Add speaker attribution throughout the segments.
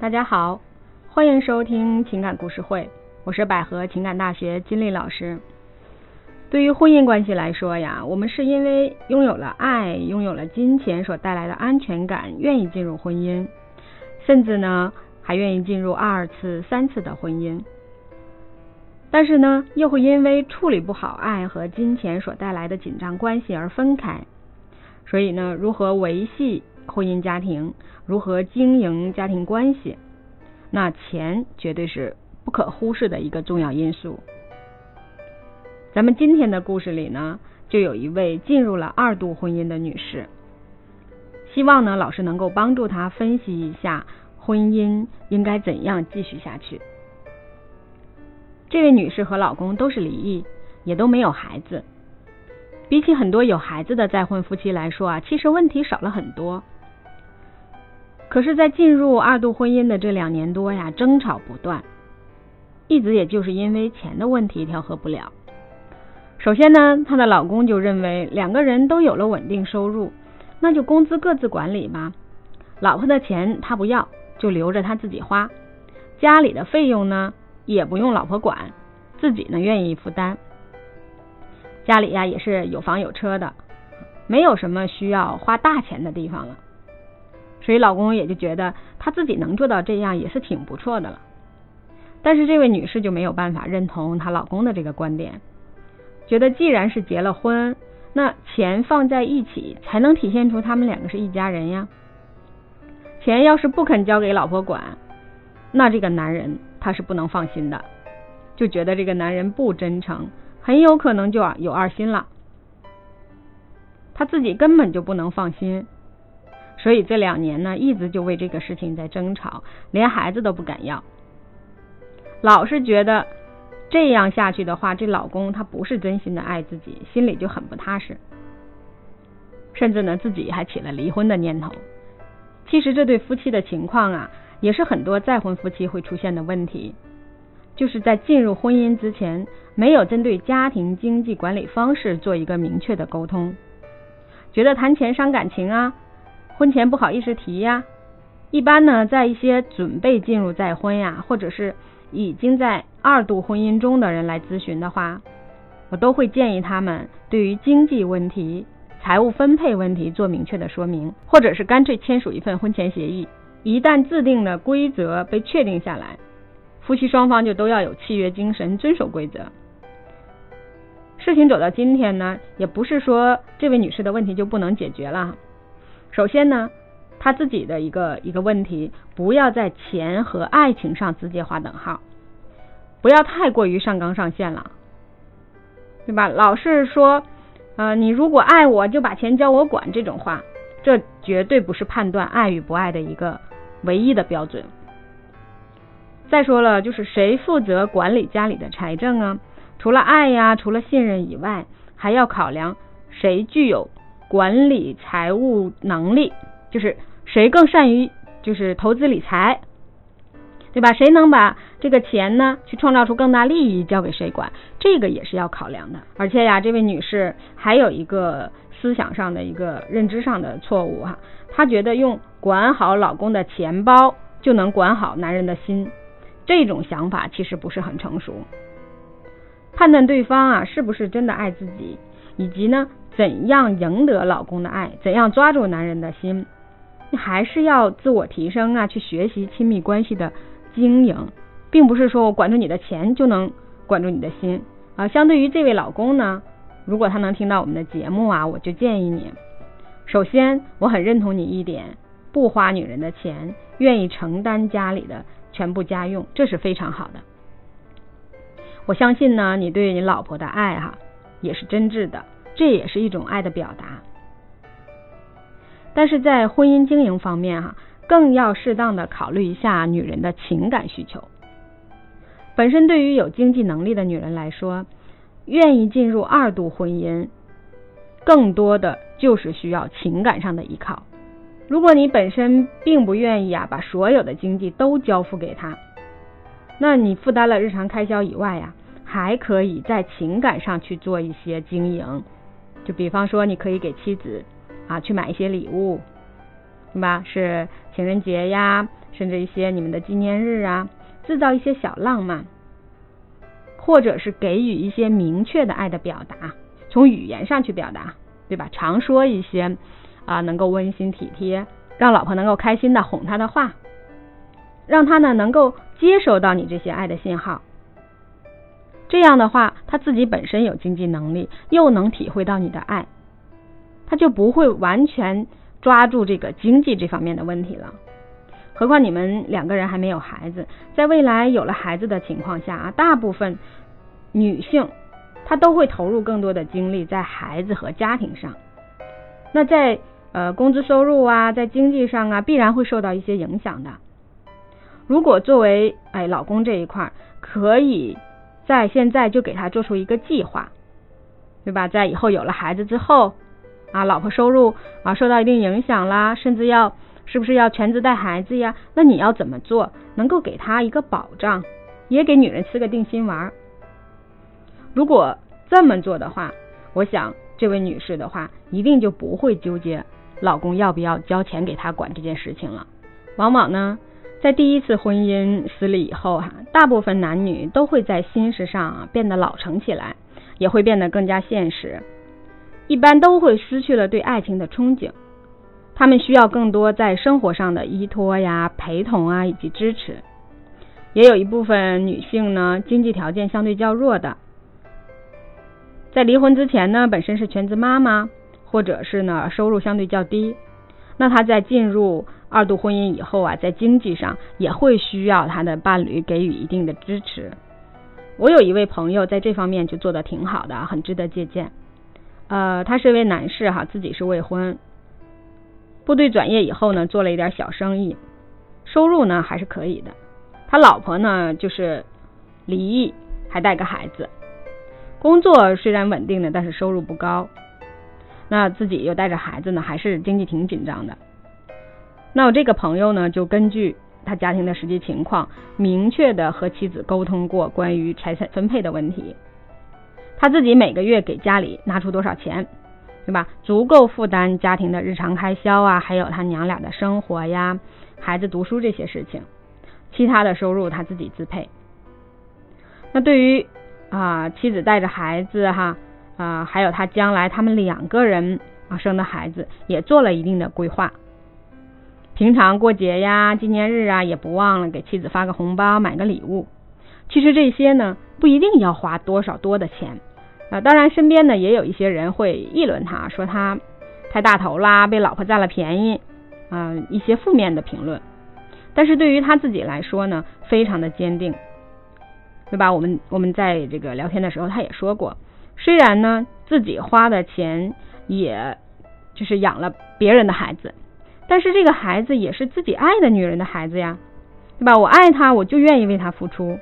Speaker 1: 大家好，欢迎收听情感故事会，我是百合情感大学金丽老师。对于婚姻关系来说呀，我们是因为拥有了爱，拥有了金钱所带来的安全感，愿意进入婚姻，甚至呢还愿意进入二次、三次的婚姻。但是呢，又会因为处理不好爱和金钱所带来的紧张关系而分开。所以呢，如何维系婚姻家庭，如何经营家庭关系，那钱绝对是不可忽视的一个重要因素。咱们今天的故事里呢，就有一位进入了二度婚姻的女士，希望呢老师能够帮助她分析一下婚姻应该怎样继续下去。这位女士和老公都是离异，也都没有孩子。比起很多有孩子的再婚夫妻来说啊，其实问题少了很多。可是，在进入二度婚姻的这两年多呀，争吵不断，一直也就是因为钱的问题调和不了。首先呢，她的老公就认为两个人都有了稳定收入，那就工资各自管理嘛。老婆的钱他不要，就留着他自己花。家里的费用呢？也不用老婆管，自己呢愿意负担。家里呀也是有房有车的，没有什么需要花大钱的地方了，所以老公也就觉得他自己能做到这样也是挺不错的了。但是这位女士就没有办法认同她老公的这个观点，觉得既然是结了婚，那钱放在一起才能体现出他们两个是一家人呀。钱要是不肯交给老婆管，那这个男人。她是不能放心的，就觉得这个男人不真诚，很有可能就有二心了。她自己根本就不能放心，所以这两年呢，一直就为这个事情在争吵，连孩子都不敢要，老是觉得这样下去的话，这老公他不是真心的爱自己，心里就很不踏实，甚至呢，自己还起了离婚的念头。其实这对夫妻的情况啊。也是很多再婚夫妻会出现的问题，就是在进入婚姻之前，没有针对家庭经济管理方式做一个明确的沟通，觉得谈钱伤感情啊，婚前不好意思提呀。一般呢，在一些准备进入再婚呀，或者是已经在二度婚姻中的人来咨询的话，我都会建议他们对于经济问题、财务分配问题做明确的说明，或者是干脆签署一份婚前协议。一旦制定的规则被确定下来，夫妻双方就都要有契约精神，遵守规则。事情走到今天呢，也不是说这位女士的问题就不能解决了。首先呢，他自己的一个一个问题，不要在钱和爱情上直接划等号，不要太过于上纲上线了，对吧？老是说，呃，你如果爱我，就把钱交我管这种话，这绝对不是判断爱与不爱的一个。唯一的标准。再说了，就是谁负责管理家里的财政啊？除了爱呀，除了信任以外，还要考量谁具有管理财务能力，就是谁更善于就是投资理财，对吧？谁能把这个钱呢，去创造出更大利益，交给谁管？这个也是要考量的。而且呀，这位女士还有一个思想上的一个认知上的错误哈。她觉得用管好老公的钱包就能管好男人的心，这种想法其实不是很成熟。判断对方啊是不是真的爱自己，以及呢怎样赢得老公的爱，怎样抓住男人的心，你还是要自我提升啊，去学习亲密关系的经营，并不是说我管住你的钱就能管住你的心啊。相对于这位老公呢，如果他能听到我们的节目啊，我就建议你。首先，我很认同你一点，不花女人的钱，愿意承担家里的全部家用，这是非常好的。我相信呢，你对你老婆的爱哈也是真挚的，这也是一种爱的表达。但是在婚姻经营方面哈，更要适当的考虑一下女人的情感需求。本身对于有经济能力的女人来说，愿意进入二度婚姻。更多的就是需要情感上的依靠。如果你本身并不愿意啊，把所有的经济都交付给他，那你负担了日常开销以外呀，还可以在情感上去做一些经营。就比方说，你可以给妻子啊去买一些礼物，对吧？是情人节呀，甚至一些你们的纪念日啊，制造一些小浪漫，或者是给予一些明确的爱的表达，从语言上去表达，对吧？常说一些啊能够温馨体贴，让老婆能够开心的哄她的话，让她呢能够接收到你这些爱的信号。这样的话，他自己本身有经济能力，又能体会到你的爱，他就不会完全抓住这个经济这方面的问题了。何况你们两个人还没有孩子，在未来有了孩子的情况下啊，大部分女性她都会投入更多的精力在孩子和家庭上。那在呃工资收入啊，在经济上啊，必然会受到一些影响的。如果作为哎老公这一块可以。在现在就给他做出一个计划，对吧？在以后有了孩子之后，啊，老婆收入啊受到一定影响啦，甚至要是不是要全职带孩子呀？那你要怎么做，能够给他一个保障，也给女人吃个定心丸？如果这么做的话，我想这位女士的话，一定就不会纠结老公要不要交钱给她管这件事情了。往往呢。在第一次婚姻失利以后，哈，大部分男女都会在心事上变得老成起来，也会变得更加现实，一般都会失去了对爱情的憧憬。他们需要更多在生活上的依托呀、陪同啊以及支持。也有一部分女性呢，经济条件相对较弱的，在离婚之前呢，本身是全职妈妈，或者是呢收入相对较低，那她在进入。二度婚姻以后啊，在经济上也会需要他的伴侣给予一定的支持。我有一位朋友在这方面就做的挺好的，很值得借鉴。呃，他是一位男士哈，自己是未婚，部队转业以后呢，做了一点小生意，收入呢还是可以的。他老婆呢就是离异，还带个孩子，工作虽然稳定的，但是收入不高。那自己又带着孩子呢，还是经济挺紧张的。那我这个朋友呢，就根据他家庭的实际情况，明确的和妻子沟通过关于财产分配的问题。他自己每个月给家里拿出多少钱，对吧？足够负担家庭的日常开销啊，还有他娘俩的生活呀、孩子读书这些事情。其他的收入他自己支配。那对于啊妻子带着孩子哈啊，还有他将来他们两个人啊生的孩子，也做了一定的规划。平常过节呀、纪念日啊，也不忘了给妻子发个红包、买个礼物。其实这些呢，不一定要花多少多的钱啊。当然，身边呢也有一些人会议论他，说他太大头啦，被老婆占了便宜啊，一些负面的评论。但是对于他自己来说呢，非常的坚定，对吧？我们我们在这个聊天的时候，他也说过，虽然呢自己花的钱，也就是养了别人的孩子。但是这个孩子也是自己爱的女人的孩子呀，对吧？我爱他，我就愿意为他付出。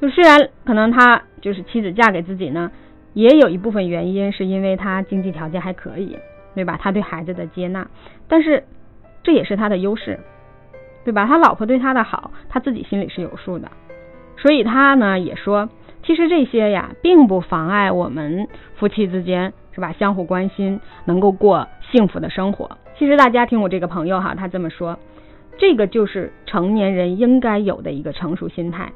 Speaker 1: 就虽然可能他就是妻子嫁给自己呢，也有一部分原因是因为他经济条件还可以，对吧？他对孩子的接纳，但是这也是他的优势，对吧？他老婆对他的好，他自己心里是有数的。所以他呢也说，其实这些呀，并不妨碍我们夫妻之间是吧，相互关心，能够过幸福的生活。其实大家听我这个朋友哈，他这么说，这个就是成年人应该有的一个成熟心态。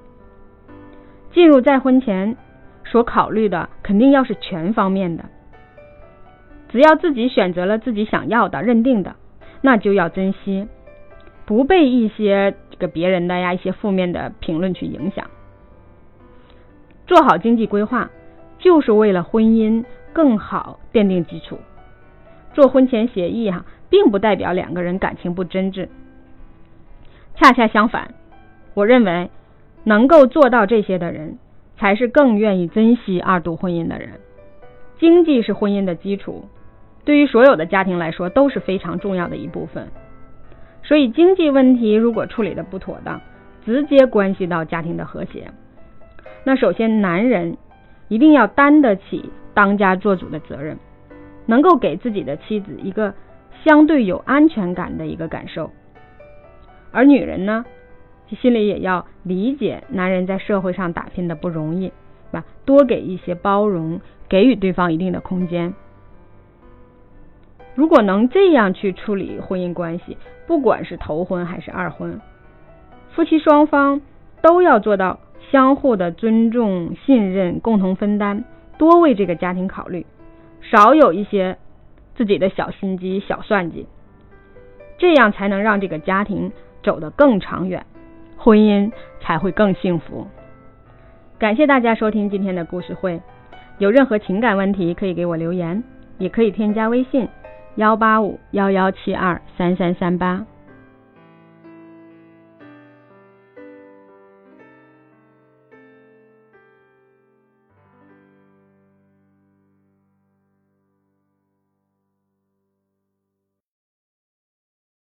Speaker 1: 进入再婚前所考虑的，肯定要是全方面的。只要自己选择了自己想要的、认定的，那就要珍惜，不被一些这个别人的呀、一些负面的评论去影响。做好经济规划，就是为了婚姻更好奠定基础。做婚前协议哈。并不代表两个人感情不真挚，恰恰相反，我认为能够做到这些的人，才是更愿意珍惜二度婚姻的人。经济是婚姻的基础，对于所有的家庭来说都是非常重要的一部分。所以经济问题如果处理的不妥当，直接关系到家庭的和谐。那首先，男人一定要担得起当家做主的责任，能够给自己的妻子一个。相对有安全感的一个感受，而女人呢，心里也要理解男人在社会上打拼的不容易，吧？多给一些包容，给予对方一定的空间。如果能这样去处理婚姻关系，不管是头婚还是二婚，夫妻双方都要做到相互的尊重、信任、共同分担，多为这个家庭考虑，少有一些自己的小心机、小算计，这样才能让这个家庭走得更长远，婚姻才会更幸福。感谢大家收听今天的故事会，有任何情感问题可以给我留言，也可以添加微信。幺八五幺幺七二三三三八。